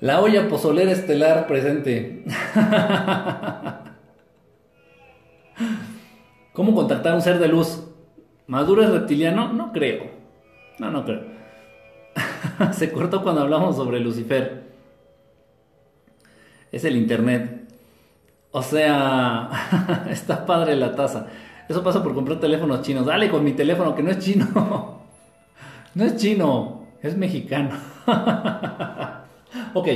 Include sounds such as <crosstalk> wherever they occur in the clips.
La olla pozolera estelar presente. ¿Cómo contactar a un ser de luz? ¿Maduro es reptiliano? No creo. No, no creo. <laughs> Se cortó cuando hablamos sobre Lucifer. Es el internet. O sea, <laughs> está padre la taza. Eso pasa por comprar teléfonos chinos. Dale con mi teléfono que no es chino. <laughs> No es chino, es mexicano. <laughs> ok.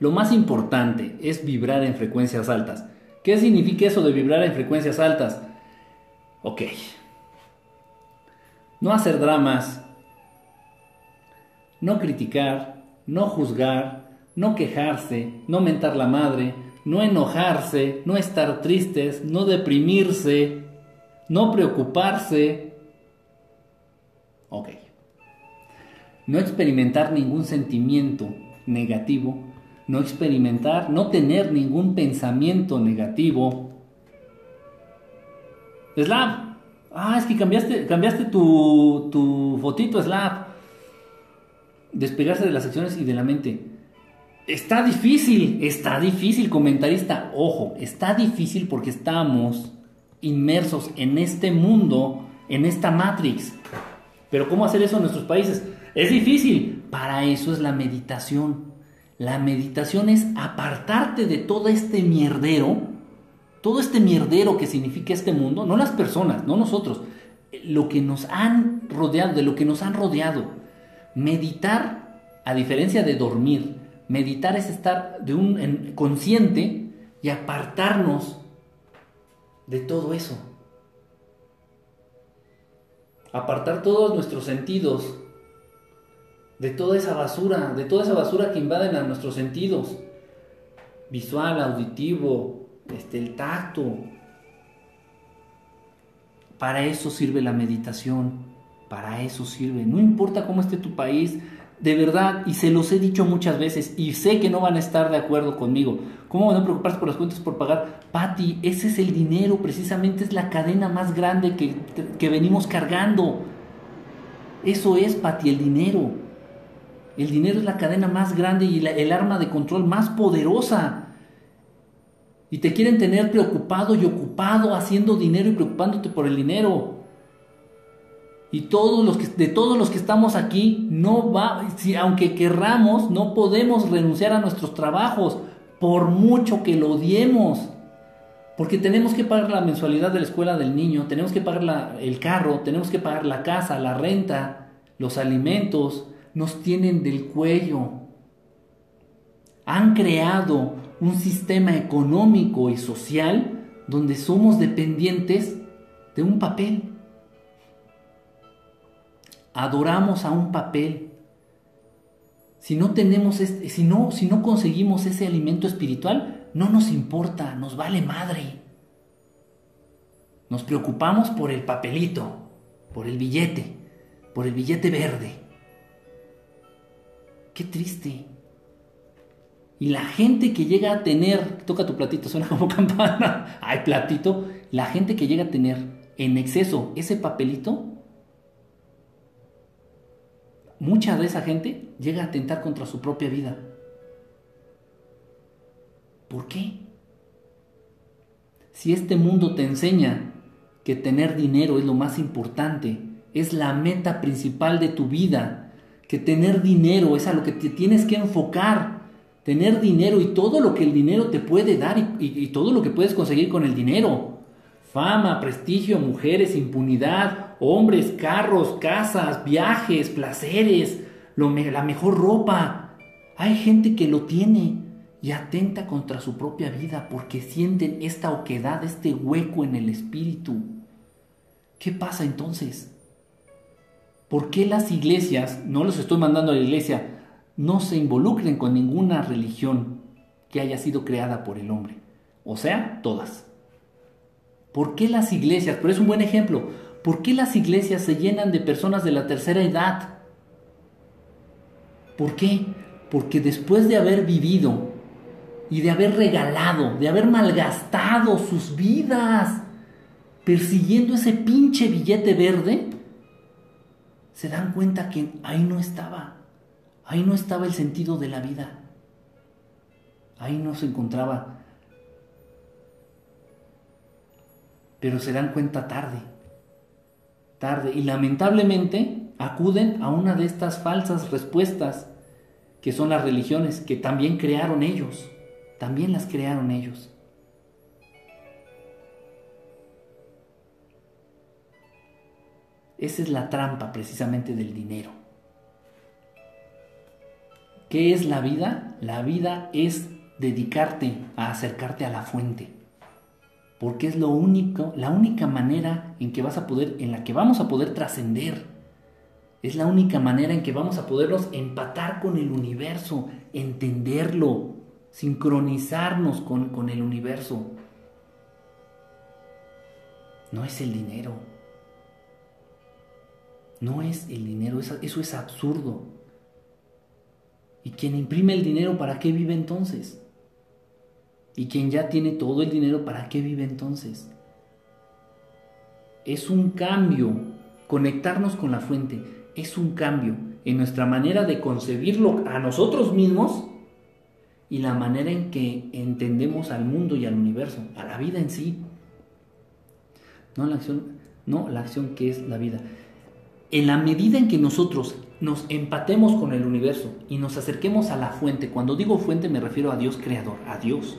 Lo más importante es vibrar en frecuencias altas. ¿Qué significa eso de vibrar en frecuencias altas? Ok. No hacer dramas, no criticar, no juzgar, no quejarse, no mentar la madre, no enojarse, no estar tristes, no deprimirse, no preocuparse. Ok. No experimentar ningún sentimiento negativo, no experimentar, no tener ningún pensamiento negativo. Slav, ah, es que cambiaste, cambiaste tu, tu fotito, Slav. Despegarse de las acciones y de la mente. Está difícil, está difícil, comentarista. Ojo, está difícil porque estamos inmersos en este mundo, en esta Matrix. Pero ¿cómo hacer eso en nuestros países? Es difícil. Para eso es la meditación. La meditación es apartarte de todo este mierdero, todo este mierdero que significa este mundo, no las personas, no nosotros, lo que nos han rodeado, de lo que nos han rodeado. Meditar, a diferencia de dormir, meditar es estar de un consciente y apartarnos de todo eso. Apartar todos nuestros sentidos de toda esa basura, de toda esa basura que invaden a nuestros sentidos. Visual, auditivo, este, el tacto. Para eso sirve la meditación, para eso sirve. No importa cómo esté tu país, de verdad, y se los he dicho muchas veces, y sé que no van a estar de acuerdo conmigo. ¿Cómo a preocuparse por las cuentas por pagar? Patti, ese es el dinero, precisamente es la cadena más grande que, que venimos cargando. Eso es, Patti, el dinero. El dinero es la cadena más grande y el arma de control más poderosa. Y te quieren tener preocupado y ocupado haciendo dinero y preocupándote por el dinero. Y todos los que, de todos los que estamos aquí, no va, si, aunque querramos, no podemos renunciar a nuestros trabajos, por mucho que lo odiemos. Porque tenemos que pagar la mensualidad de la escuela del niño, tenemos que pagar el carro, tenemos que pagar la casa, la renta, los alimentos, nos tienen del cuello. Han creado un sistema económico y social donde somos dependientes de un papel adoramos a un papel. Si no tenemos si no, si no conseguimos ese alimento espiritual, no nos importa, nos vale madre. Nos preocupamos por el papelito, por el billete, por el billete verde. Qué triste. Y la gente que llega a tener, toca tu platito, suena como <laughs> campana, ay platito, la gente que llega a tener en exceso ese papelito, mucha de esa gente llega a atentar contra su propia vida. ¿Por qué? Si este mundo te enseña que tener dinero es lo más importante, es la meta principal de tu vida, que tener dinero es a lo que te tienes que enfocar, tener dinero y todo lo que el dinero te puede dar y, todo lo que puedes conseguir con el dinero, fama, prestigio, mujeres, impunidad, hombres, carros, casas, viajes, placeres, la mejor ropa. Hay gente que lo tiene y atenta contra su propia vida porque sienten esta oquedad, este hueco en el espíritu. ¿Qué pasa entonces? ¿Por qué las iglesias, no los estoy mandando a la iglesia, no se involucren con ninguna religión que haya sido creada por el hombre? O sea, todas. ¿Por qué las iglesias? Pero es un buen ejemplo. ¿Por qué las iglesias se llenan de personas de la tercera edad? ¿Por qué? Porque después de haber vivido y de haber regalado, de haber malgastado sus vidas persiguiendo ese pinche billete verde, se dan cuenta que ahí no estaba, ahí no estaba el sentido de la vida, ahí no se encontraba. Pero se dan cuenta tarde, tarde, y lamentablemente acuden a una de estas falsas respuestas que son las religiones, que también crearon ellos, también las crearon ellos. Esa es la trampa precisamente del dinero. ¿Qué es la vida? La vida es dedicarte a acercarte a la fuente. Porque es lo único, la única manera en que vas a poder, en la que vamos a poder trascender. Es la única manera en que vamos a podernos empatar con el universo, entenderlo, sincronizarnos con, con el universo. No es el dinero. No es el dinero, eso es absurdo. ¿Y quien imprime el dinero, para qué vive entonces? ¿Y quien ya tiene todo el dinero, para qué vive entonces? Es un cambio, conectarnos con la fuente, es un cambio en nuestra manera de concebirlo a nosotros mismos y la manera en que entendemos al mundo y al universo, a la vida en sí. No la acción, no la acción que es la vida en la medida en que nosotros nos empatemos con el universo y nos acerquemos a la fuente, cuando digo fuente me refiero a Dios creador, a Dios,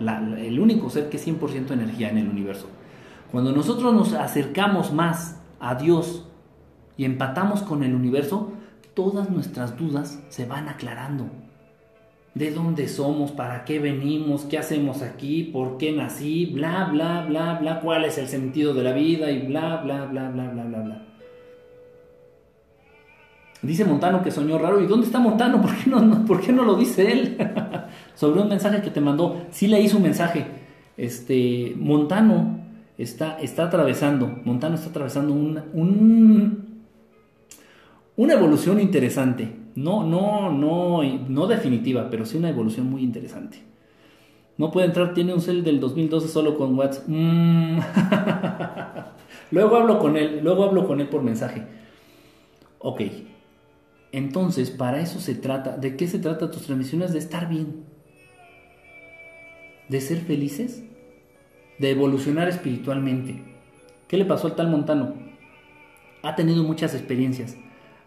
el único ser que es 100% energía en el universo. Cuando nosotros nos acercamos más a Dios y empatamos con el universo, todas nuestras dudas se van aclarando. ¿De dónde somos? ¿Para qué venimos? ¿Qué hacemos aquí? ¿Por qué nací? Bla, bla, bla, bla. ¿Cuál es el sentido de la vida? Y bla, bla, bla, bla, bla, bla, bla. Dice Montano que soñó raro. ¿Y dónde está Montano? ¿Por qué no, por qué no lo dice él? <laughs> Sobre un mensaje que te mandó. Sí leí su mensaje. Este, Montano está, está atravesando, Montano está atravesando un, una evolución interesante. No, no, no, no definitiva, pero sí una evolución muy interesante. No puede entrar, tiene un cel del 2012 solo con WhatsApp. Mm. <laughs> luego hablo con él, luego hablo con él por mensaje. Ok, entonces, para eso se trata. ¿De qué se trata tus transmisiones? De estar bien. De ser felices. De evolucionar espiritualmente. ¿Qué le pasó al tal Montano? Ha tenido muchas experiencias.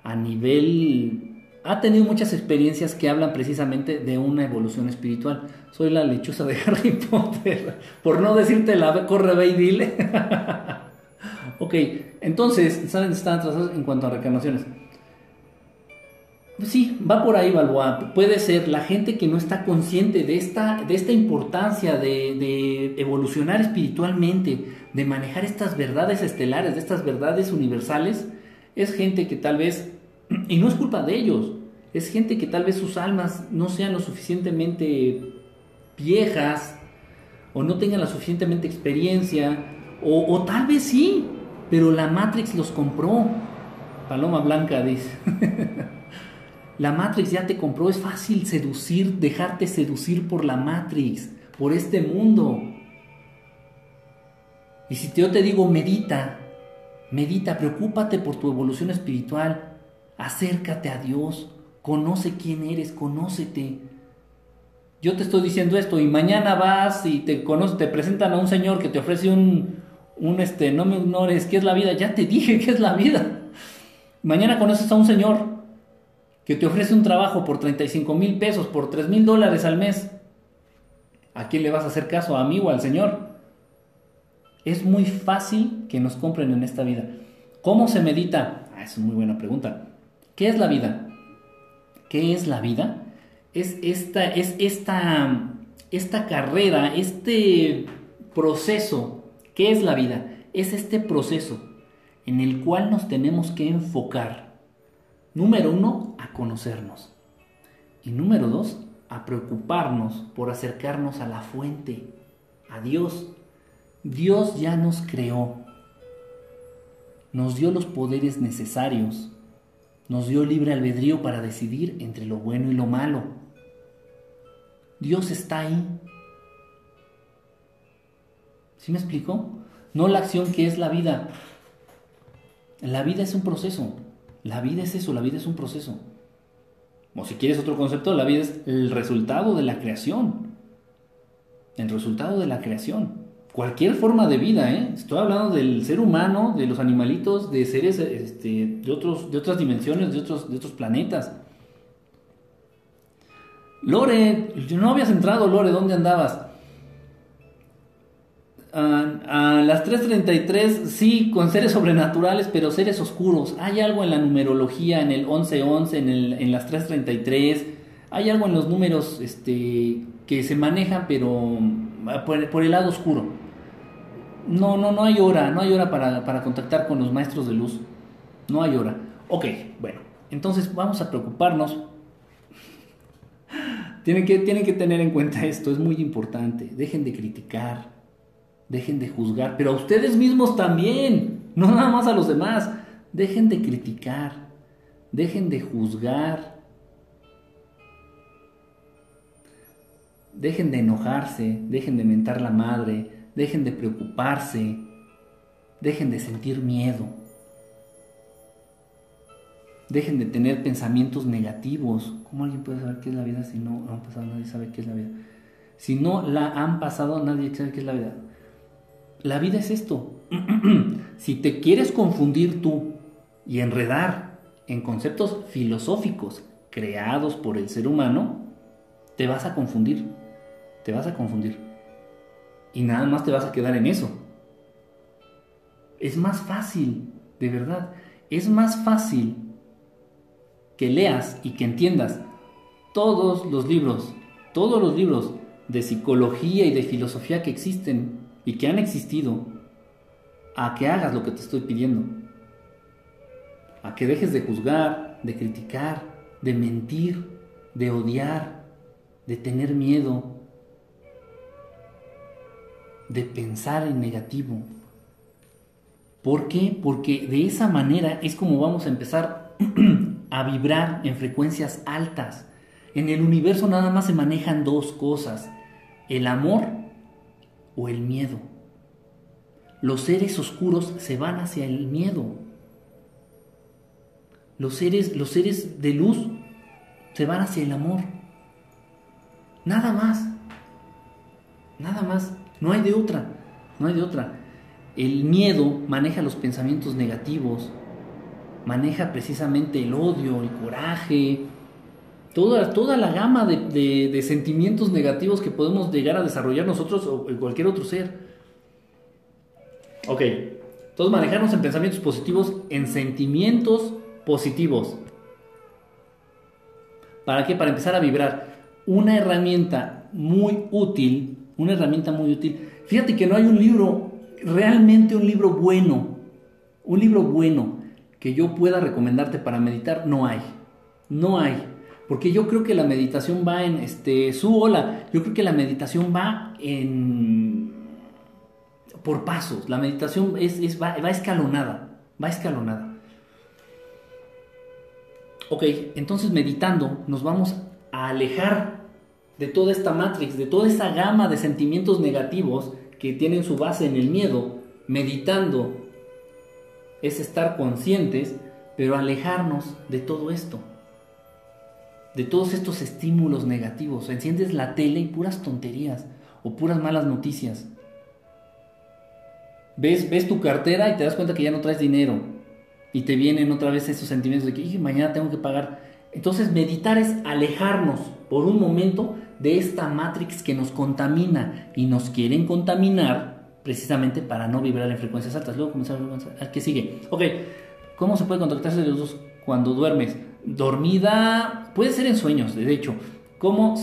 A nivel... Ha tenido muchas experiencias que hablan precisamente de una evolución espiritual. Soy la lechuza de <laughs> Harry Potter. Por no decirte la corre, y dile. <laughs> ok, entonces, ¿saben? Están atrasados en cuanto a reclamaciones. Pues sí, va por ahí, Balboa. Puede ser la gente que no está consciente de esta, de esta importancia de, evolucionar espiritualmente, de manejar estas verdades estelares, de estas verdades universales, es gente que tal vez, y no es culpa de ellos, es gente que tal vez sus almas no sean lo suficientemente viejas, o no tengan la suficientemente experiencia, o, o tal vez sí, pero la Matrix los compró. Paloma Blanca dice. <laughs> La Matrix ya te compró, es fácil seducir, dejarte seducir por la Matrix, por este mundo. Y si yo te digo medita, medita, preocúpate por tu evolución espiritual, acércate a Dios, conoce quién eres, conócete. Yo te estoy diciendo esto y mañana vas y te conoce, te presentan a un señor que te ofrece un, un este, no me ignores, ¿qué es la vida? Ya te dije <laughs> qué es la vida. Mañana conoces a un señor que te ofrece un trabajo por 35 mil pesos, por 3 mil dólares al mes, ¿a quién le vas a hacer caso? ¿A mí o al Señor? Es muy fácil que nos compren en esta vida. ¿Cómo se medita? Ah, es muy buena pregunta. ¿Qué es la vida? ¿Qué es la vida? Es esta, es esta, esta carrera, este proceso. ¿Qué es la vida? Es este proceso en el cual nos tenemos que enfocar Número uno, a conocernos. Y número dos, a preocuparnos por acercarnos a la fuente, a Dios. Dios ya nos creó, nos dio los poderes necesarios, nos dio libre albedrío para decidir entre lo bueno y lo malo. Dios está ahí. ¿Sí me explico? No la acción que es la vida. La vida es un proceso. La vida es eso, la vida es un proceso. O si quieres otro concepto, la vida es el resultado de la creación. El resultado de la creación. Cualquier forma de vida, ¿eh? Estoy hablando del ser humano, de los animalitos, de seres este, de, otros, de otras dimensiones, de otros, de otros planetas. Lore, no habías entrado, Lore, ¿dónde andabas? A las 3.33, sí, con seres sobrenaturales, pero seres oscuros. Hay algo en la numerología, en el 11.11, en, el, en las 3.33. Hay algo en los números este, que se manejan, pero ah, por, el lado oscuro. No, no, no hay hora, no hay hora para, para contactar con los maestros de luz. No hay hora. Ok, bueno, entonces vamos a preocuparnos. <laughs> tienen, que, tienen que tener en cuenta esto, es muy importante. Dejen de criticar dejen de juzgar, pero a ustedes mismos también, no nada más a los demás. Dejen de criticar, dejen de juzgar, dejen de enojarse, dejen de mentar la madre, dejen de preocuparse, dejen de sentir miedo, dejen de tener pensamientos negativos. ¿Cómo alguien puede saber qué es la vida si no han pasado? Nadie sabe qué es la vida. Si no la han pasado, nadie sabe qué es la vida. La vida es esto. <clears throat> si te quieres confundir tú y enredar en conceptos filosóficos creados por el ser humano, te vas a confundir. Te vas a confundir. Y nada más te vas a quedar en eso. Es más fácil, de verdad, es más fácil que leas y que entiendas todos los libros, todos los libros de psicología y de filosofía que existen y que han existido a que hagas lo que te estoy pidiendo. A que dejes de juzgar, de criticar, de mentir, de odiar, de tener miedo, de pensar en negativo. ¿Por qué? Porque de esa manera es como vamos a empezar <clears throat> a vibrar en frecuencias altas. En el universo nada más se manejan dos cosas, el amor o el miedo. Los seres oscuros se van hacia el miedo. Los seres, los seres de luz se van hacia el amor. Nada más. Nada más. No hay de otra. No hay de otra. El miedo maneja los pensamientos negativos, maneja precisamente el odio, el coraje, toda, toda la gama de, sentimientos negativos que podemos llegar a desarrollar nosotros o cualquier otro ser. Ok, entonces manejarnos en pensamientos positivos, en sentimientos positivos. ¿Para qué? Para empezar a vibrar. Una herramienta muy útil, una herramienta muy útil. Fíjate que no hay un libro, realmente un libro bueno, un libro bueno que yo pueda recomendarte para meditar, no hay. No hay. Porque yo creo que la meditación va en, este, su hola, yo creo que la meditación va en, por pasos, la meditación es, va, escalonada, va escalonada. Ok, entonces meditando nos vamos a alejar de toda esta matrix, de toda esa gama de sentimientos negativos que tienen su base en el miedo. Meditando es estar conscientes, pero alejarnos de todo esto de todos estos estímulos negativos. Enciendes la tele y puras tonterías o puras malas noticias. Ves, ves tu cartera y te das cuenta que ya no traes dinero. Y te vienen otra vez esos sentimientos de que mañana tengo que pagar. Entonces meditar es alejarnos por un momento de esta matrix que nos contamina y nos quieren contaminar precisamente para no vibrar en frecuencias altas. Luego comenzamos a... ¿Qué sigue? Ok, ¿cómo se puede contactarse de los dos cuando duermes? Dormida, puede ser en sueños, de hecho. ¿Cómo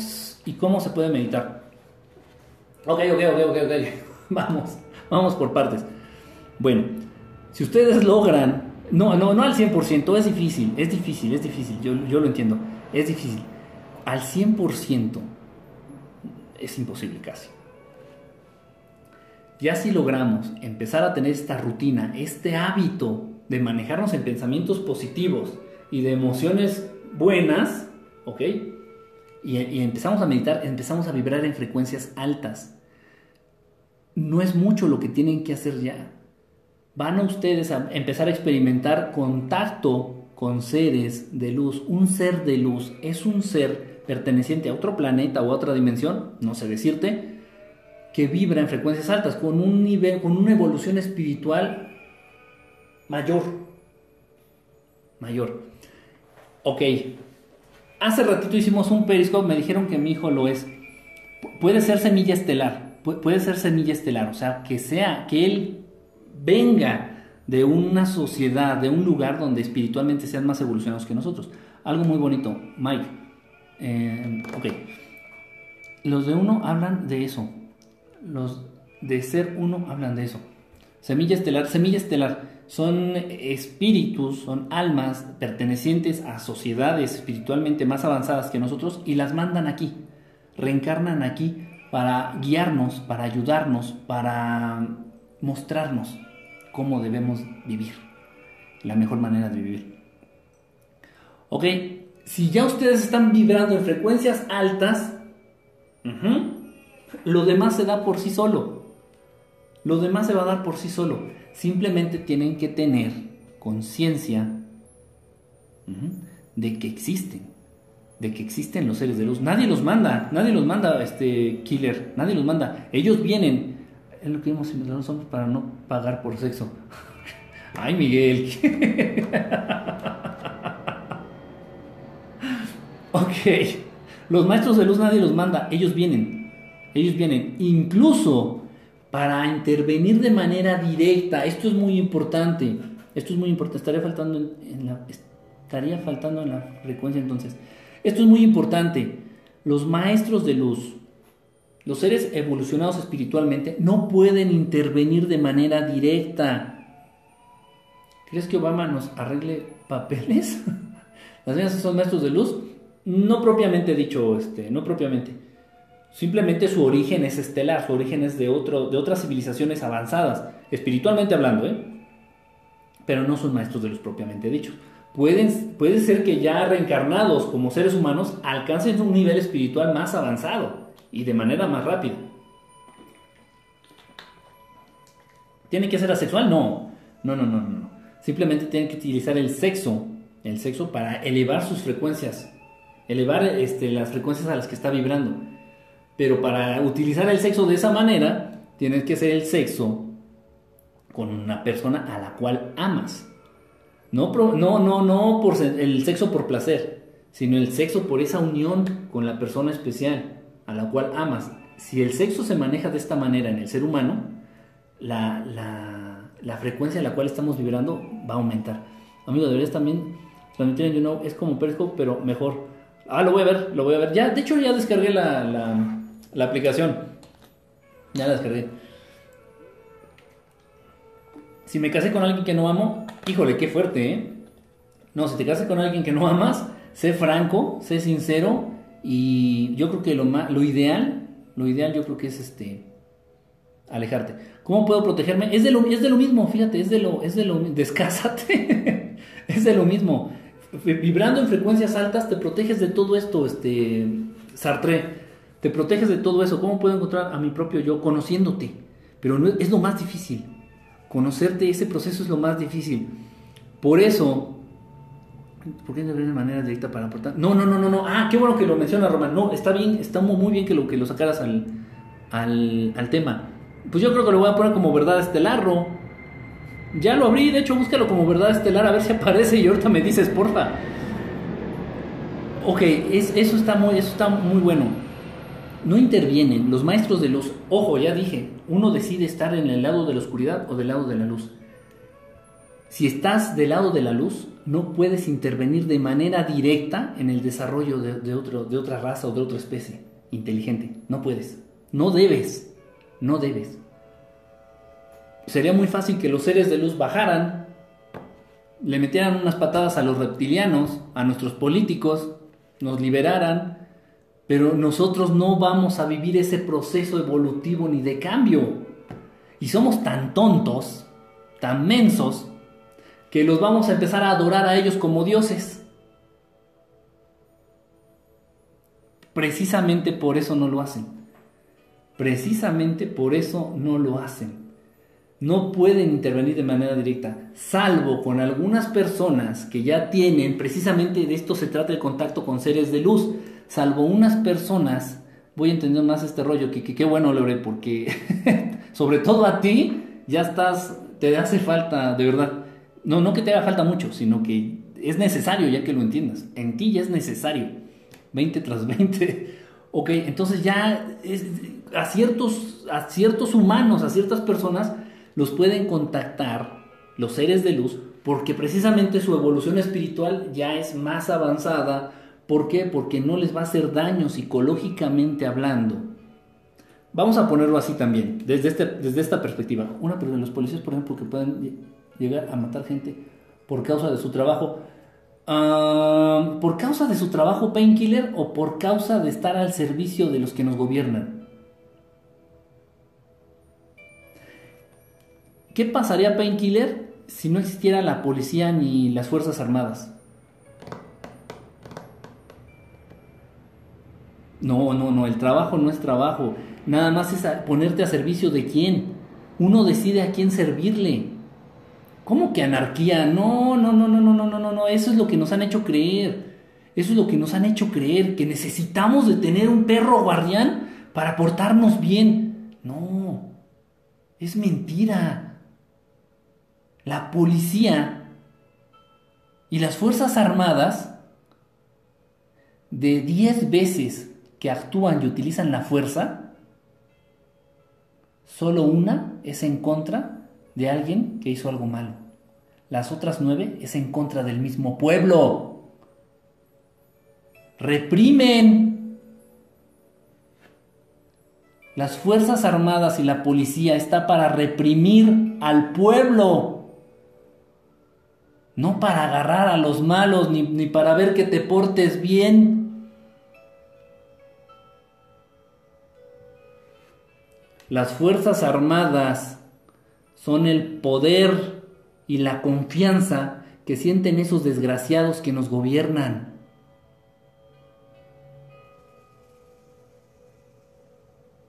y cómo se puede meditar? Ok, ok, ok, ok, ok. <laughs> Vamos, vamos por partes. Bueno, si ustedes logran, no, no, no al 100%, es difícil, es difícil, es difícil, yo, yo lo entiendo, es difícil. Al 100% es imposible casi. Ya si logramos empezar a tener esta rutina, este hábito de manejarnos en pensamientos positivos, y de emociones buenas, ¿ok? Y, empezamos a meditar, empezamos a vibrar en frecuencias altas. No es mucho lo que tienen que hacer ya. Van a ustedes a empezar a experimentar contacto con seres de luz. Un ser de luz es un ser perteneciente a otro planeta o a otra dimensión, no sé decirte, que vibra en frecuencias altas, con un nivel, con una evolución espiritual mayor. Mayor. Ok. Hace ratito hicimos un periscope, me dijeron que mi hijo lo es. Puede ser semilla estelar, puede ser semilla estelar, o sea, que sea, que él venga de una sociedad, de un lugar donde espiritualmente sean más evolucionados que nosotros. Algo muy bonito, Mike. Eh, ok. Los de uno hablan de eso. Los de ser uno hablan de eso. Semilla estelar, semilla estelar. Son espíritus, son almas pertenecientes a sociedades espiritualmente más avanzadas que nosotros y las mandan aquí. Reencarnan aquí para guiarnos, para ayudarnos, para mostrarnos cómo debemos vivir, la mejor manera de vivir. Ok, si ya ustedes están vibrando en frecuencias altas, lo demás se da por sí solo. Lo demás se va a dar por sí solo. Simplemente tienen que tener conciencia de que existen. De que existen los seres de luz. Nadie los manda. Nadie los manda, este killer. Nadie los manda. Ellos vienen es lo que en los hombres para no pagar por sexo. <laughs> Ay, Miguel. <laughs> ok. Los maestros de luz nadie los manda, ellos vienen. Ellos vienen. Incluso para intervenir de manera directa. Esto es muy importante. Esto es muy importante. Estaría faltando en, la, estaría faltando en la frecuencia entonces. Esto es muy importante. Los maestros de luz los seres evolucionados espiritualmente no pueden intervenir de manera directa. ¿Crees que Obama nos arregle papeles? <laughs> Las son maestros de luz. No propiamente dicho, este, no propiamente. Simplemente su origen es estelar, su origen es de, otro, de otras civilizaciones avanzadas, espiritualmente hablando, ¿eh? Pero no son maestros de luz propiamente dichos. Puede ser que ya reencarnados como seres humanos alcancen un nivel espiritual más avanzado y de manera más rápida. ¿Tiene que ser asexual? No. No, no, no, no. Simplemente tiene que utilizar el sexo, el sexo para elevar sus frecuencias, elevar este, las frecuencias a las que está vibrando. Pero para utilizar el sexo de esa manera, tienes que ser el sexo con una persona a la cual amas. No, no, no, no por el sexo por placer, sino el sexo por esa unión con la persona especial a la cual amas, si el sexo se maneja de esta manera en el ser humano, la, la, frecuencia a la cual estamos vibrando va a aumentar. Amigo, deberías también transmitir en YouNow, es como Periscope, pero mejor. Ah, lo voy a ver, lo voy a ver. Ya, de hecho, ya descargué la, la, la aplicación. Ya la descargué. Si me casé con alguien que no amo, híjole, qué fuerte, ¿eh? No, si te casas con alguien que no amas, sé franco, sé sincero y yo creo que lo, lo ideal, lo ideal yo creo que es este alejarte. ¿Cómo puedo protegerme? Es de lo, es de lo mismo, fíjate, es de lo, es de lo, descásate, <laughs> es de lo mismo. Vibrando en frecuencias altas te proteges de todo esto, este, Sartre, te proteges de todo eso. ¿Cómo puedo encontrar a mi propio yo? Conociéndote. Pero no, es lo más difícil. Conocerte, ese proceso es lo más difícil. Por eso, ¿Por qué no de manera directa para aportar? No, no, no, no, no. Ah, qué bueno que lo menciona Román. No, está bien, está muy bien que lo, que lo sacaras al, al, tema. Pues yo creo que lo voy a poner como verdad estelar, Ya lo abrí, de hecho, búscalo como verdad estelar a ver si aparece y ahorita me dices, porfa. Ok, es, eso, está muy, eso está muy bueno. No intervienen los maestros de luz. Ojo, ya dije, uno decide estar en el lado de la oscuridad o del lado de la luz. Si estás del lado de la luz, no puedes intervenir de manera directa en el desarrollo de, de otra raza o de otra especie inteligente. No puedes. No debes. No debes. Sería muy fácil que los seres de luz bajaran, le metieran unas patadas a los reptilianos, a nuestros políticos, nos liberaran, pero nosotros no vamos a vivir ese proceso evolutivo ni de cambio. Y somos tan tontos, tan mensos, que los vamos a empezar a adorar a ellos como dioses. Precisamente por eso no lo hacen. Precisamente por eso no lo hacen. no pueden intervenir de manera directa, salvo con algunas personas que ya tienen, precisamente de esto se trata el contacto con seres de luz, salvo unas personas, voy a entender más este rollo, que qué bueno, Lore, porque <laughs> sobre todo a ti ya estás, te hace falta, de verdad, no, no que te haga falta mucho, sino que es necesario ya que lo entiendas, en ti ya es necesario, 20 tras 20, <laughs> ok, entonces ya a, ciertos, a ciertos humanos, a ciertas personas, los pueden contactar los seres de luz porque precisamente su evolución espiritual ya es más avanzada. ¿Por qué? Porque no les va a hacer daño psicológicamente hablando. Vamos a ponerlo así también, desde, este, esta perspectiva. Una, pero de los policías, por ejemplo, que pueden llegar a matar gente por causa de su trabajo. Ah, ¿Por causa de su trabajo painkiller o por causa de estar al servicio de los que nos gobiernan? ¿Qué pasaría Painkiller si no existiera la policía ni las Fuerzas Armadas? No, no, no, el trabajo no es trabajo. Nada más es ponerte a servicio de quién. Uno decide a quién servirle. ¿Cómo que anarquía? No, no, no, no, no, no, no, no, eso es lo que nos han hecho creer. Eso es lo que nos han hecho creer, que necesitamos de tener un perro guardián para portarnos bien. No, es mentira. La policía y las Fuerzas Armadas de 10 veces que actúan y utilizan la fuerza, solo una es en contra de alguien que hizo algo malo. Las otras nueve es en contra del mismo pueblo. Reprimen. Las Fuerzas Armadas y la policía está para reprimir al pueblo no para agarrar a los malos ni, para ver que te portes bien. Las Fuerzas Armadas son el poder y la confianza que sienten esos desgraciados que nos gobiernan.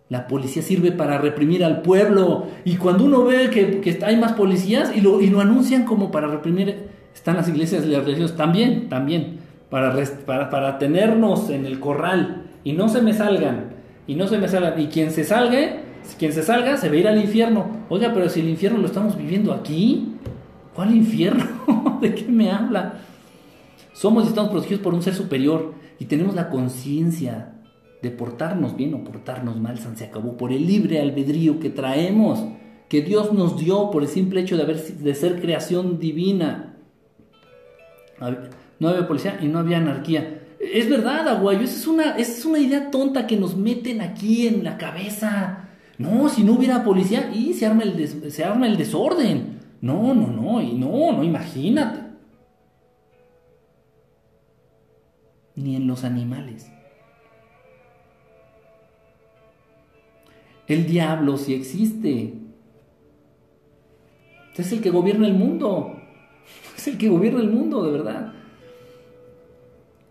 La policía sirve para reprimir al pueblo. Y cuando uno ve que, hay más policías y lo, anuncian como para reprimir están las iglesias y las religiones también, también, para tenernos en el corral y no se me salgan, y no se me salgan, y quien se salga, quien se salga se va a ir al infierno. Oiga, pero si el infierno lo estamos viviendo aquí, ¿cuál infierno? <laughs> ¿De qué me habla? Somos y estamos protegidos por un ser superior y tenemos la conciencia de portarnos bien o portarnos mal, se acabó, por el libre albedrío que traemos, que Dios nos dio por el simple hecho de, ser creación divina no había policía y no había anarquía. Es verdad, Aguayo, esa es una, es una idea tonta que nos meten aquí en la cabeza. No, si no hubiera policía, y se arma el, desorden. No, no, no, y no, no, imagínate. Ni en los animales. El diablo sí existe. Es el que gobierna el mundo. <laughs> Es el que gobierna el mundo, de verdad.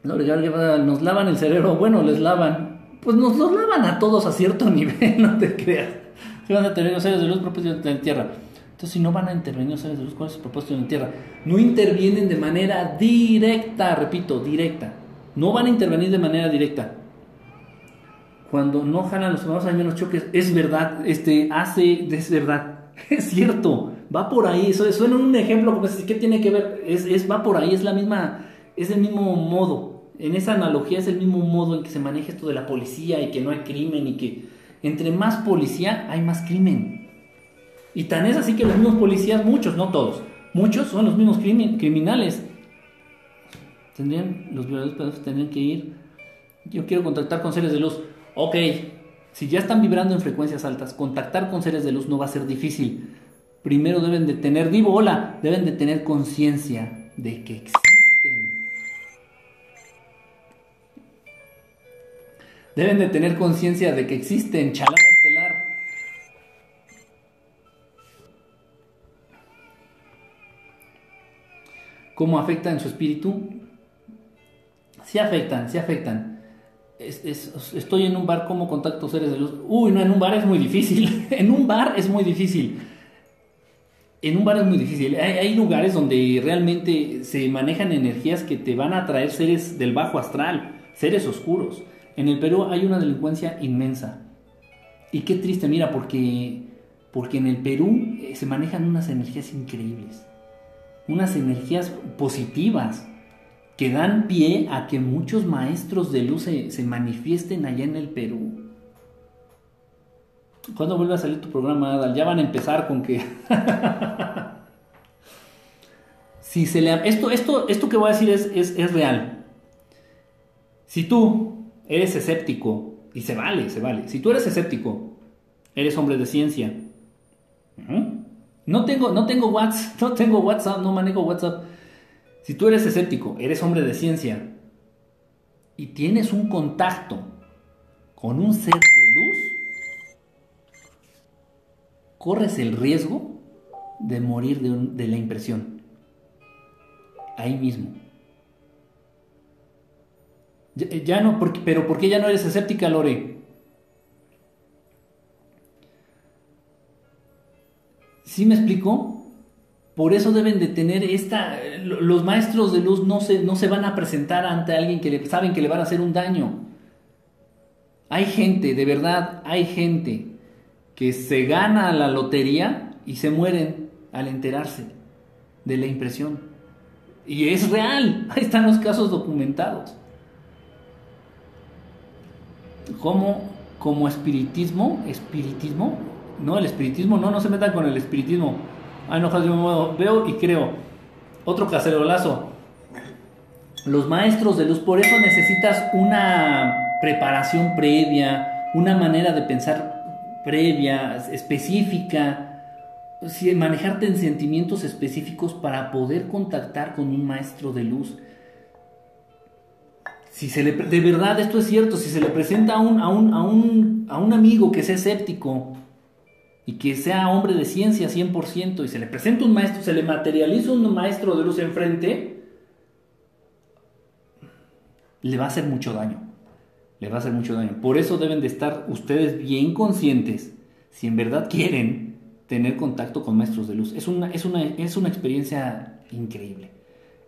Nos lavan el cerebro. Bueno, les lavan. Pues nos los lavan a todos a cierto <laughs> nivel, no te creas. Si van a los seres de luz propósitos en la tierra. Entonces, si no van a intervenir los seres de luz, ¿cuál es su propósito en la tierra? No intervienen de manera directa, repito, directa. No van a intervenir de manera directa. Cuando no jalan los humanos hay menos choques. Es verdad, este, hace, es verdad, <laughs> es cierto. Va por ahí, suena un ejemplo, como ¿qué tiene que ver? Es, es, va por ahí, es la misma, es el mismo modo. En esa analogía es el mismo modo en que se maneja esto de la policía y que no hay crimen y que entre más policía hay más crimen. Y tan es así que los mismos policías, muchos, no todos, muchos son los mismos criminales. Tendrían, los violadores tendrían que ir. Yo quiero contactar con seres de luz. Ok, si ya están vibrando en frecuencias altas, contactar con seres de luz no va a ser difícil primero deben de tener, digo hola, deben de tener conciencia de que existen. Deben de tener conciencia de que existen, chalana estelar. ¿Cómo afectan su espíritu? Sí afectan, sí afectan. estoy en un bar, ¿cómo contacto seres de luz? Uy, no, en un bar es muy difícil. <laughs> en un bar es muy difícil En un bar es muy difícil. Hay, lugares donde realmente se manejan energías que te van a atraer seres del bajo astral, seres oscuros. En el Perú hay una delincuencia inmensa. Y qué triste, mira, porque, porque en el Perú eh, se manejan unas energías increíbles. Unas energías positivas que dan pie a que muchos maestros de luz se, manifiesten allá en el Perú. ¿Cuándo vuelve a salir tu programa, Adal? Ya van a empezar con que... <laughs> si se le... Esto, esto, esto que voy a decir es, es, real. Si tú eres escéptico, y se vale, se vale. Si tú eres escéptico, eres hombre de ciencia. No tengo, no tengo WhatsApp, <laughs> no tengo WhatsApp, no manejo WhatsApp. Si tú eres escéptico, eres hombre de ciencia y tienes un contacto con un ser de luz, corres el riesgo de morir de, la impresión. Ahí mismo. Ya, no, porque, pero ¿por qué ya no eres escéptica, Lore? ¿Sí me explicó? Por eso deben de tener esta... Los maestros de luz no se, no se van a presentar ante alguien que le, saben que le van a hacer un daño. Hay gente, de verdad, hay gente que se gana la lotería y se mueren al enterarse de la impresión. Y es real, <laughs> ahí están los casos documentados. Como, como espiritismo, espiritismo, no, el espiritismo, no, no se metan con el espiritismo Ah, no, yo veo y creo. Otro cacerolazo. Los maestros de luz, por eso necesitas una preparación previa, una manera de pensar previa, específica, manejarte en sentimientos específicos para poder contactar con un maestro de luz. Si se le, de verdad esto es cierto, si se le presenta a un, a un, a un, a un amigo que sea escéptico, y que sea hombre de ciencia 100% y se le presenta un maestro, se le materializa un maestro de luz enfrente, le va a hacer mucho daño. Le va a hacer mucho daño. Por eso deben de estar ustedes bien conscientes si en verdad quieren tener contacto con maestros de luz. Es una, es una, es una experiencia increíble.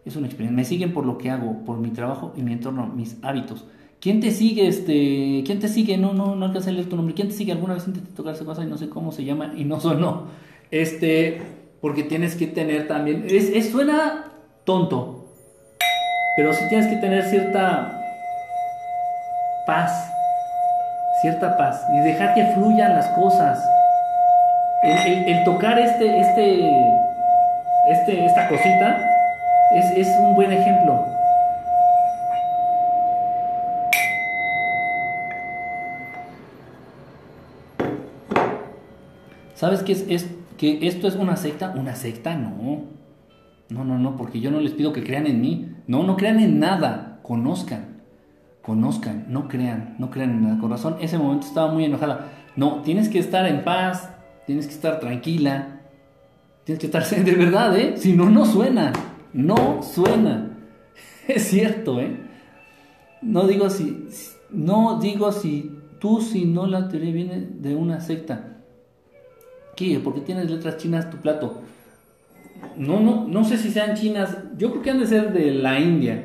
Es una experiencia. Me siguen por lo que hago, por mi trabajo y mi entorno, mis hábitos. ¿Quién te sigue? Este, ¿Quién te sigue? No, no, no alcancé a leer tu nombre. ¿Quién te sigue? Alguna vez intenté tocar esa y no sé cómo se llama y no sonó. Este, porque tienes que tener también, es, suena tonto, pero sí tienes que tener cierta paz, cierta paz y dejar que fluyan las cosas. El, tocar este, este, este, esta cosita es, es un buen ejemplo. ¿Sabes qué es, que esto es una secta? Una secta no. No, no, no, porque yo no les pido que crean en mí. No, no crean en nada. Conozcan. Conozcan, no crean, no crean en nada. Con razón, ese momento estaba muy enojada. No, tienes que estar en paz, tienes que estar tranquila, tienes que estar <laughs> de verdad, ¿eh? Si no, no suena. No suena. <laughs> Es cierto, ¿eh? No digo si, no digo si tú, si no la teoría viene de una secta. ¿Por qué tienes letras chinas tu plato? No, no, no sé si sean chinas. Yo creo que han de ser de la India.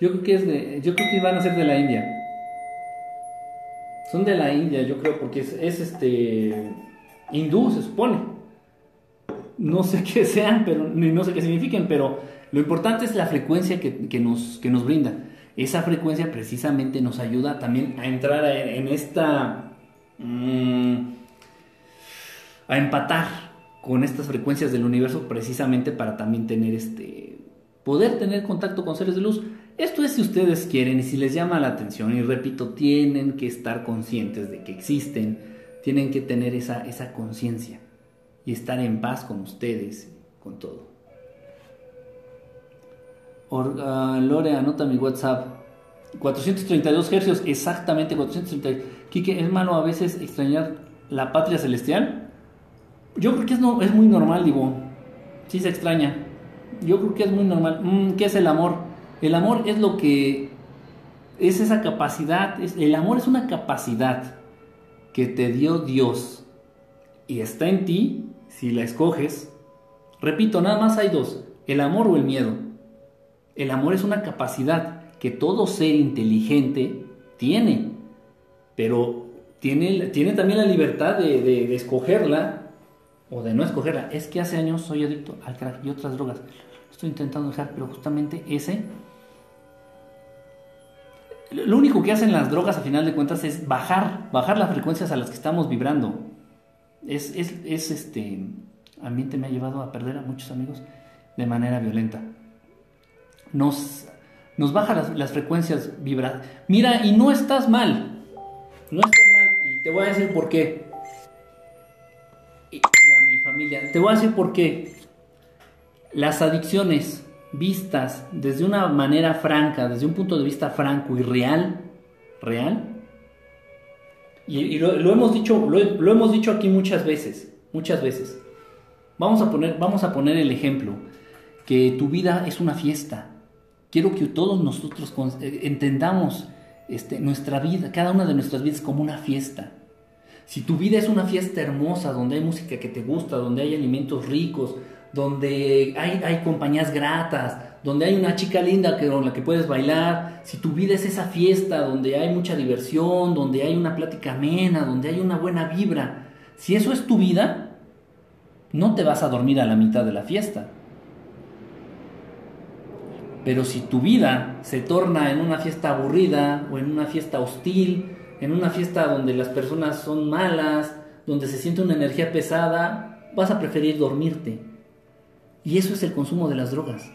Yo creo que es de, yo creo que van a ser de la India. Son de la India, yo creo, porque es, este hindú, se supone. No sé qué sean, pero no sé qué signifiquen, pero lo importante es la frecuencia que, nos, que nos brinda. Esa frecuencia precisamente nos ayuda también a entrar en, esta mm, a empatar con estas frecuencias del universo precisamente para también tener este poder tener contacto con seres de luz. Esto es si ustedes quieren y si les llama la atención y repito, tienen que estar conscientes de que existen, tienen que tener esa, esa conciencia y estar en paz con ustedes, con todo. Uh, Lore, anota mi WhatsApp. 432 hercios, exactamente 432. Quique, es malo a veces extrañar la patria celestial. Yo creo que es, no, es muy normal, digo. Sí se extraña. Yo creo que es muy normal. Mm, ¿Qué es el amor? El amor es lo que... Es esa capacidad. el amor es una capacidad que te dio Dios. Y está en ti, si la escoges, Repito, nada más hay dos, el amor o el miedo. El amor es una capacidad que todo ser inteligente tiene, pero tiene, tiene también la libertad de, escogerla o de no escogerla. Es que hace años soy adicto al crack y otras drogas. Estoy intentando dejar, pero justamente ese lo único que hacen las drogas a final de cuentas es bajar, bajar las frecuencias a las que estamos vibrando. Es, es, es este ambiente me ha llevado a perder a muchos amigos de manera violenta. Nos, nos baja las, las frecuencias vibra. Mira, y no estás mal. No estás mal. Y te voy a decir por qué. y a mi familia. Te voy a decir por qué. Las adicciones vistas desde una manera franca, desde un punto de vista franco y real, real, y, lo, hemos dicho, lo, hemos dicho aquí muchas veces, muchas veces. Vamos a poner, vamos a poner el ejemplo, que tu vida es una fiesta. Quiero que todos nosotros eh, entendamos este, nuestra vida, cada una de nuestras vidas como una fiesta. Si tu vida es una fiesta hermosa, donde hay música que te gusta, donde hay alimentos ricos, donde hay, hay compañías gratas, donde hay una chica linda con la que puedes bailar, si tu vida es esa fiesta donde hay mucha diversión, donde hay una plática amena, donde hay una buena vibra, si eso es tu vida, no te vas a dormir a la mitad de la fiesta. Pero si tu vida se torna en una fiesta aburrida o en una fiesta hostil, en una fiesta donde las personas son malas, donde se siente una energía pesada, vas a preferir dormirte. Y eso es el consumo de las drogas.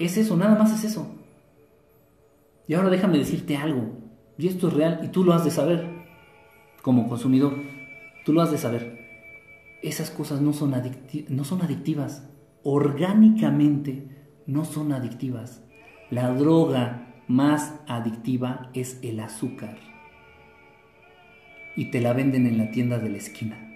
Es eso, nada más es eso. Y ahora déjame decirte algo. Y esto es real y tú lo has de saber. Como consumidor, tú lo has de saber. Esas cosas no son, no son adictivas. Orgánicamente no son adictivas. La droga más adictiva es el azúcar. Y te la venden en la tienda de la esquina.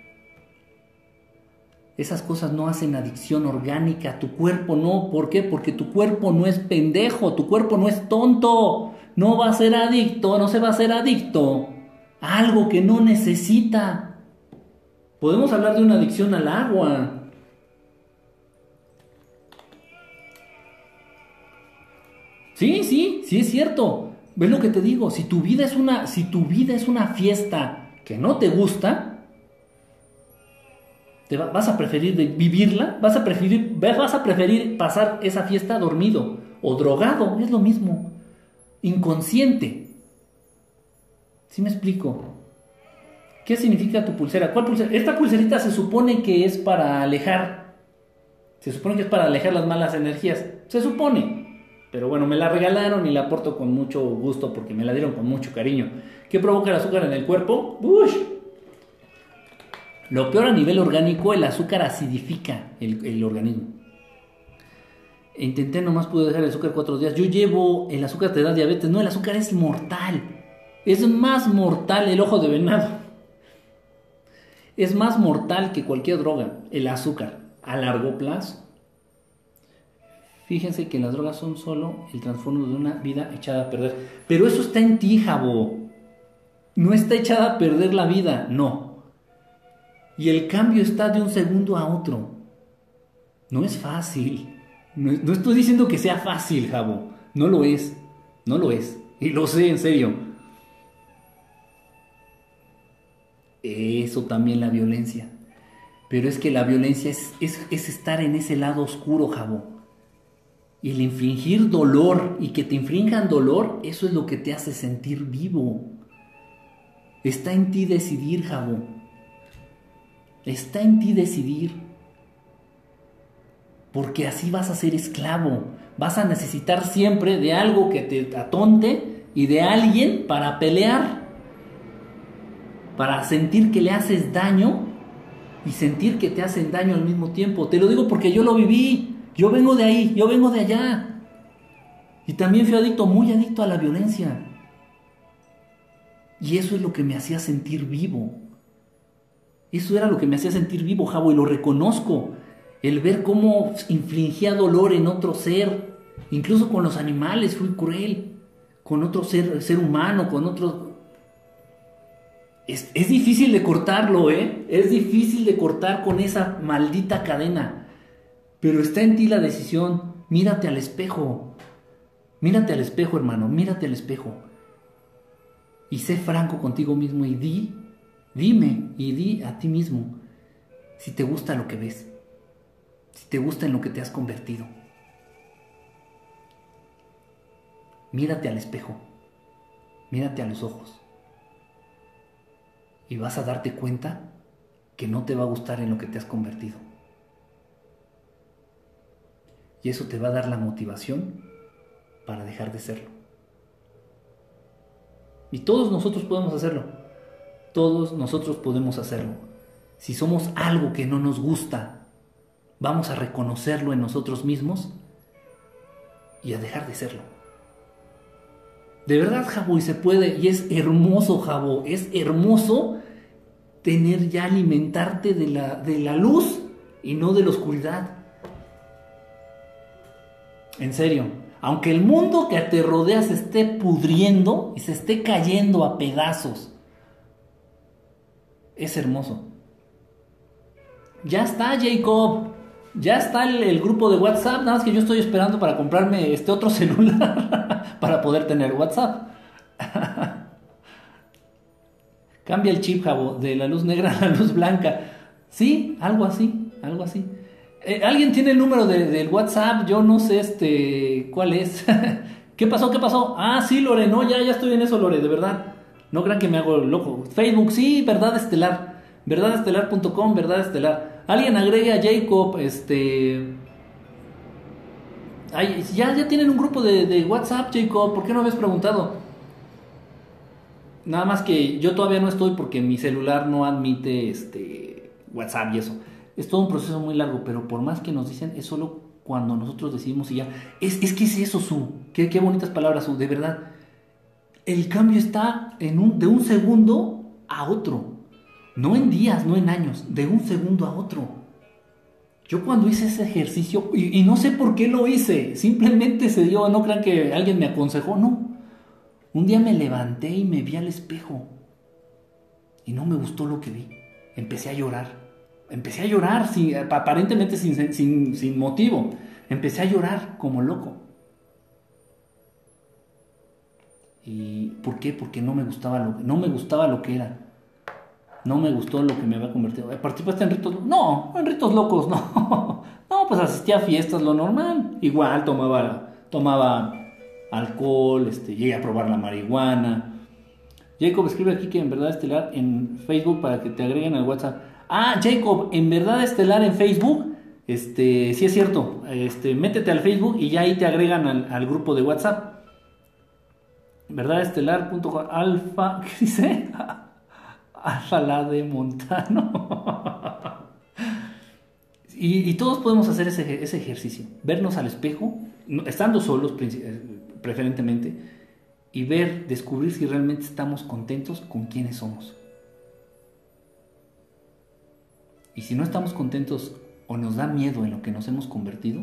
Esas cosas no hacen adicción orgánica, tu cuerpo no. ¿Por qué? Porque tu cuerpo no es pendejo, tu cuerpo no es tonto. No va a ser adicto, no se va a ser adicto algo que no necesita. Podemos hablar de una adicción al agua. Sí, sí, sí es cierto. ¿Ves lo que te digo? Si tu vida es una, si tu vida es una fiesta que no te gusta, vas a preferir vivirla, vas a preferir, vas a preferir pasar esa fiesta dormido o drogado, es lo mismo, inconsciente. ¿Sí me explico? ¿Qué significa tu pulsera? ¿Cuál pulsera? Esta pulserita se supone que es para alejar. Se supone que es para alejar las malas energías. Se supone. Pero bueno, me la regalaron y la aporto con mucho gusto porque me la dieron con mucho cariño. ¿Qué provoca el azúcar en el cuerpo? ¡Ush! Lo peor a nivel orgánico, el azúcar acidifica el, organismo. Intenté, nomás pude dejar el azúcar cuatro días. Yo llevo, el azúcar te da diabetes. No, el azúcar es mortal. Es más mortal el ojo de venado. Es más mortal que cualquier droga, el azúcar, a largo plazo. Fíjense que las drogas son solo el transformo de una vida echada a perder. Pero eso está en ti, Jabo. No está echada a perder la vida, no. Y el cambio está de un segundo a otro. No es fácil. No, estoy diciendo que sea fácil, Jabo. No lo es. No lo es. Y lo sé en serio. Eso también la violencia. Pero es que la violencia es, es estar en ese lado oscuro, Jabo. Y el infligir dolor y que te infrinjan dolor, eso es lo que te hace sentir vivo. Está en ti decidir, Jabo. Está en ti decidir. Porque así vas a ser esclavo. Vas a necesitar siempre de algo que te atonte y de alguien para pelear. Para sentir que le haces daño y sentir que te hacen daño al mismo tiempo. Te lo digo porque yo lo viví. Yo vengo de ahí, yo vengo de allá. Y también fui adicto, muy adicto a la violencia. Y eso es lo que me hacía sentir vivo. Eso era lo que me hacía sentir vivo, Jabo, y lo reconozco. El ver cómo infligía dolor en otro ser, incluso con los animales, fui cruel. Con otro ser, ser humano, con otro... Es, es difícil de cortarlo, ¿eh? Es difícil de cortar con esa maldita cadena. Pero está en ti la decisión. Mírate al espejo. Mírate al espejo, hermano. Mírate al espejo. Y sé franco contigo mismo y di, dime y di a ti mismo si te gusta lo que ves. Si te gusta en lo que te has convertido. Mírate al espejo. Mírate a los ojos. Y vas a darte cuenta que no te va a gustar en lo que te has convertido. Y eso te va a dar la motivación para dejar de serlo. Y todos nosotros podemos hacerlo. Todos nosotros podemos hacerlo. Si somos algo que no nos gusta, vamos a reconocerlo en nosotros mismos y a dejar de serlo. De verdad, Jabo, y se puede, y es hermoso, Jabo, es hermoso tener ya alimentarte de la, de la luz y no de la oscuridad. En serio, aunque el mundo que te rodea se esté pudriendo y se esté cayendo a pedazos, es hermoso. Ya está, Jacob. Ya está el, grupo de WhatsApp. Nada más que yo estoy esperando para comprarme este otro <laughs> celular para poder tener WhatsApp. <laughs> Cambia el chip, Jabo, de la luz negra a la luz blanca. Sí, algo así, algo así. Eh, ¿Alguien tiene el número del WhatsApp? Yo no sé este cuál es. <laughs> ¿Qué pasó? ¿Qué pasó? Ah, sí, Lore, no, ya, ya estoy en eso, Lore, de verdad. No crean que me hago loco. Facebook, sí, verdad estelar. Verdadestelar.com, verdad estelar. Alguien agregue a Jacob, este. ya, ya tienen un grupo de, de WhatsApp, Jacob. ¿Por qué no habías preguntado? Nada más que yo todavía no estoy porque mi celular no admite este WhatsApp y eso. Es todo un proceso muy largo, pero por más que nos dicen, es solo cuando nosotros decidimos y ya. Es, es que es eso, Su. Qué, qué bonitas palabras, Su. De verdad. El cambio está de un segundo a otro. No en días, no en años. De un segundo a otro. Yo cuando hice ese ejercicio, y, no sé por qué lo hice, simplemente se dio, no crean que alguien me aconsejó, no un día me levanté y me vi al espejo y no me gustó lo que vi. Empecé a llorar. Empecé a llorar, aparentemente sin, motivo. Empecé a llorar como loco. ¿Y por qué? Porque no me gustaba lo, no me gustaba lo que era. No me gustó lo que me había convertido. ¿Participaste en ritos? No, en ritos locos, <laughs> no. No, pues asistía a fiestas, lo normal. Igual tomaba, tomaba alcohol, este, llegué a probar la marihuana. Jacob escribe aquí que en verdad estelar en Facebook para que te agreguen al WhatsApp. Ah, Jacob, en verdad estelar en Facebook. Este, sí es cierto. Este, métete al Facebook y ya ahí te agregan al, grupo de WhatsApp. ¿Verdad estelar.com alfa, <laughs> ¿qué dice? Alfa la de Montano. y, todos podemos hacer ese, ese ejercicio. Vernos al espejo, estando solos preferentemente, y ver, descubrir si realmente estamos contentos con quienes somos. Y si no estamos contentos o nos da miedo en lo que nos hemos convertido,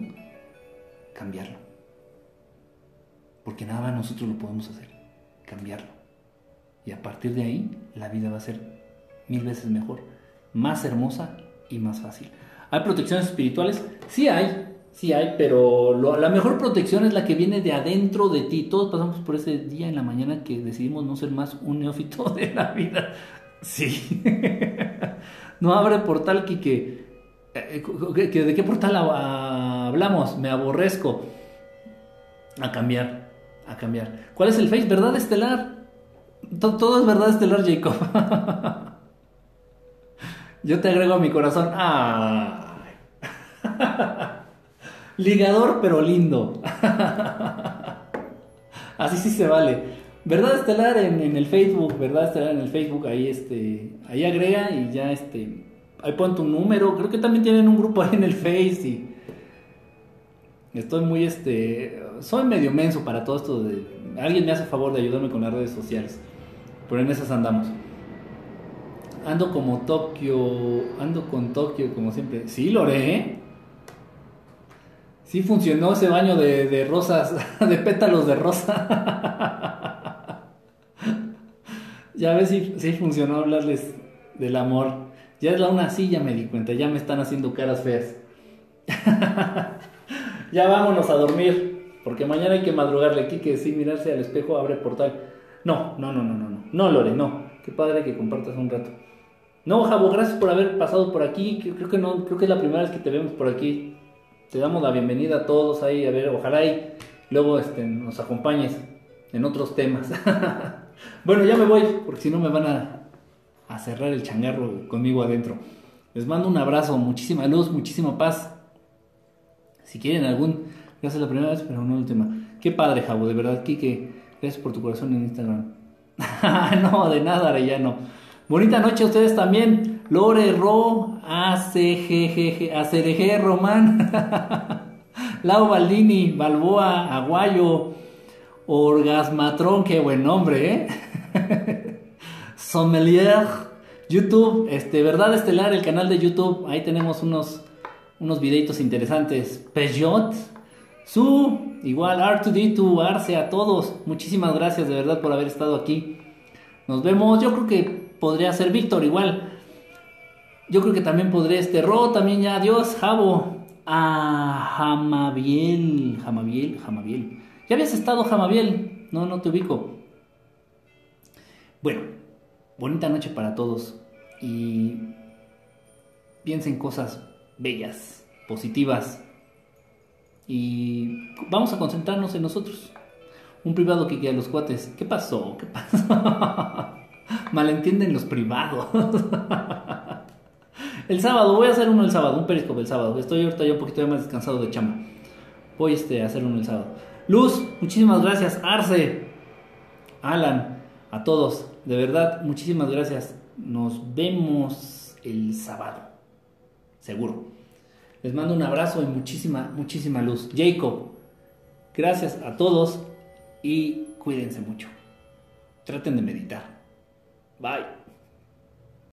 cambiarlo. Porque nada nosotros lo podemos hacer, cambiarlo. Y a partir de ahí, la vida va a ser mil veces mejor, más hermosa y más fácil. ¿Hay protecciones espirituales? Sí hay, Sí hay, pero la mejor protección es la que viene de adentro de ti. Todos pasamos por ese día en la mañana que decidimos no ser más un neófito de la vida. Sí. <laughs> no abre portal, que eh, ¿De qué portal hablamos? Me aborrezco. A cambiar, a cambiar. ¿Cuál es el face? ¿Verdad estelar? Todo es verdad estelar, Jacob. <laughs> Yo te agrego a mi corazón. Ah. <laughs> Ligador pero lindo. <laughs> Así sí se vale. Verdad Estelar en, el Facebook, Verdad Estelar en el Facebook, ahí este, ahí agrega y ya este, ahí pon tu número. Creo que también tienen un grupo ahí en el Face y estoy muy este, soy medio menso para todo esto de, alguien me hace favor de ayudarme con las redes sociales, pero en esas andamos. Ando como Tokio, ando con Tokio como siempre. Sí, Lore, ¿eh? Sí funcionó ese baño de, rosas, <laughs> de pétalos de rosa. <laughs> ya ves si sí, funcionó hablarles del amor. Ya es la una ya me di cuenta, ya me están haciendo caras feas. <laughs> ya vámonos a dormir, porque mañana hay que madrugarle aquí, que sí, mirarse al espejo abre portal. No, no, no, no, no, no, no, Lore, no. Qué padre que compartas un rato. No, Jabo, gracias por haber pasado por aquí. Creo que no, creo que es la primera vez que te vemos por aquí. Te damos la bienvenida a todos ahí, a ver, ojalá y luego este, nos acompañes en otros temas. <laughs> bueno, ya me voy, porque si no me van a, a cerrar el changarro conmigo adentro. Les mando un abrazo, muchísima luz, muchísima paz. Si quieren algún, gracias la primera vez, pero no el tema. Qué padre, Jabo, de verdad, Kike. Gracias por tu corazón en Instagram. <laughs> no, de nada, Arellano. Bonita noche a ustedes también. Lore, Ro, ACGG, ACDG, Román. <laughs> Lau Baldini, Balboa, Aguayo, Orgasmatron, qué buen nombre, ¿eh? <laughs> Sommelier, YouTube, este, Verdad Estelar, el canal de YouTube, ahí tenemos unos, unos videitos interesantes. Peugeot, Su, igual R2D2, Arce, a todos, muchísimas gracias de verdad por haber estado aquí. Nos vemos, yo creo que podría ser Víctor igual. Yo creo que también podría este Ro, también ya, adiós, Jabo, a Jamabiel, Jamabiel, Jamabiel. ¿Ya habías estado, Jamabiel? No, no te ubico. Bueno, bonita noche para todos y piensen cosas bellas, positivas y vamos a concentrarnos en nosotros. Un privado que queda los cuates. ¿Qué pasó? ¿Qué pasó? <laughs> Malentienden los privados. <laughs> el sábado, voy a hacer uno el sábado, un periscope el sábado. Estoy ahorita ya un poquito más descansado de chama. Voy este, a hacer uno el sábado. Luz, muchísimas gracias. Arce, Alan, a todos. De verdad, muchísimas gracias. Nos vemos el sábado. Seguro. Les mando un abrazo y muchísima, muchísima luz. Jacob, gracias a todos y cuídense mucho. Traten de meditar. Bye.